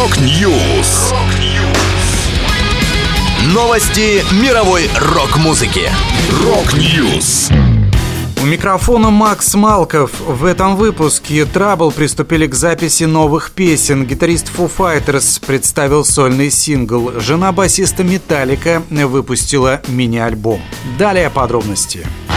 Rock News. Новости мировой рок-музыки. Rock News. У микрофона Макс Малков. В этом выпуске Trouble приступили к записи новых песен. Гитарист Foo Fighters представил сольный сингл. Жена басиста Металлика выпустила мини-альбом. Далее подробности. Salvation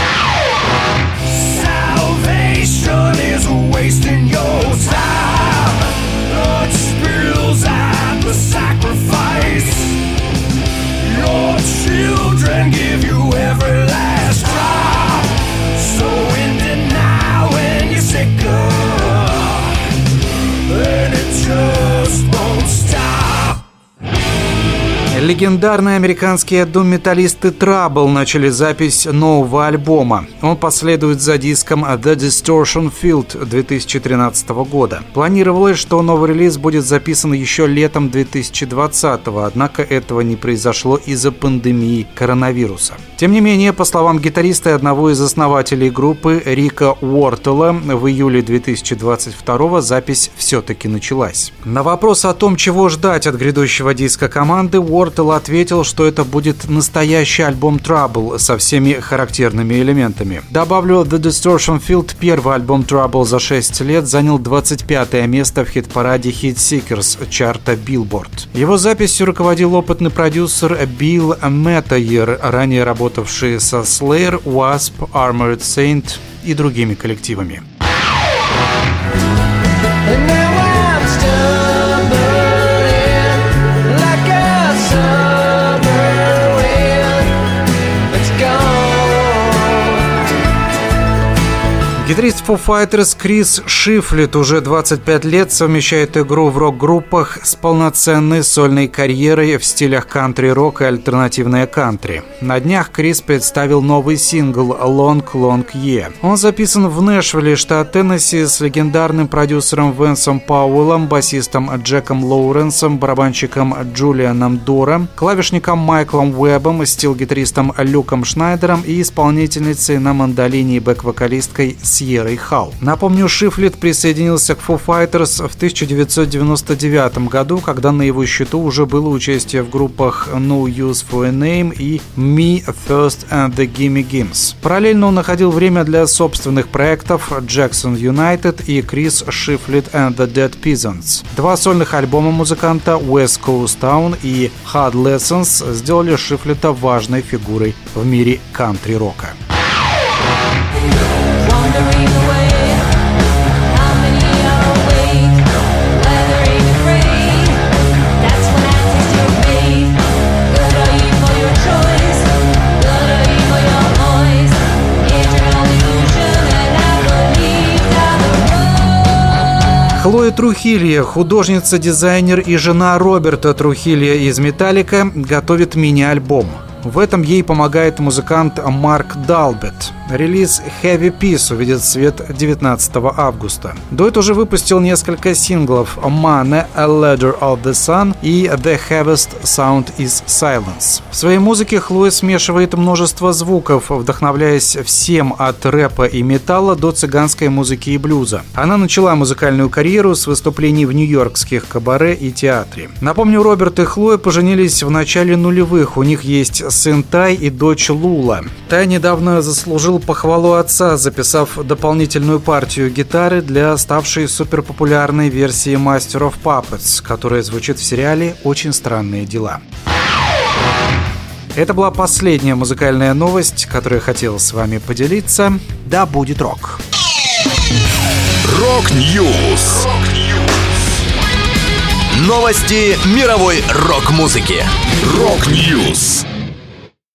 Легендарные американские дум-металлисты Trouble начали запись нового альбома. Он последует за диском The Distortion Field 2013 года. Планировалось, что новый релиз будет записан еще летом 2020, однако этого не произошло из-за пандемии коронавируса. Тем не менее, по словам гитариста и одного из основателей группы Рика Уортела, в июле 2022 запись все-таки началась. На вопрос о том, чего ждать от грядущего диска команды, Уортел ответил, что это будет настоящий альбом Trouble со всеми характерными элементами. Добавлю, The Distortion Field, первый альбом Trouble за 6 лет, занял 25 место в хит-параде Hit Seekers чарта Billboard. Его записью руководил опытный продюсер Билл Мэттайер, ранее работавший со Slayer, Wasp, Armored Saint и другими коллективами. Гитарист Foo Fighters Крис Шифлет уже 25 лет совмещает игру в рок-группах с полноценной сольной карьерой в стилях кантри-рок и альтернативная кантри. На днях Крис представил новый сингл «Long Long Year». Он записан в Нэшвилле, штат Теннесси, с легендарным продюсером Венсом Пауэллом, басистом Джеком Лоуренсом, барабанщиком Джулианом Дора, клавишником Майклом Уэббом, стил-гитаристом Люком Шнайдером и исполнительницей на мандолине и бэк-вокалисткой Сьеррой Хау. Напомню, Шифлет присоединился к Foo Fighters в 1999 году, когда на его счету уже было участие в группах No Use for a Name и Me First and the Gimme Gims. Параллельно он находил время для собственных проектов Jackson United и Chris Шифлет and the Dead Peasants. Два сольных альбома музыканта West Coast Town и Hard Lessons сделали Шифлета важной фигурой в мире кантри-рока. Хлоя Трухилья, художница, дизайнер и жена Роберта Трухилья из «Металлика», готовит мини-альбом. В этом ей помогает музыкант Марк Далбет. Релиз Heavy Peace увидит свет 19 августа. Дуэт уже выпустил несколько синглов Mane, A Ladder of the Sun и The Heaviest Sound is Silence. В своей музыке Хлоя смешивает множество звуков, вдохновляясь всем от рэпа и металла до цыганской музыки и блюза. Она начала музыкальную карьеру с выступлений в нью-йоркских кабаре и театре. Напомню, Роберт и Хлоя поженились в начале нулевых. У них есть сын Тай и дочь Лула. Тай недавно заслужил похвалу отца, записав дополнительную партию гитары для ставшей суперпопулярной версии Master of Puppets, которая звучит в сериале «Очень странные дела». Это была последняя музыкальная новость, которую я хотел с вами поделиться. Да будет рок! Rock News! Новости мировой рок-музыки. Rock News!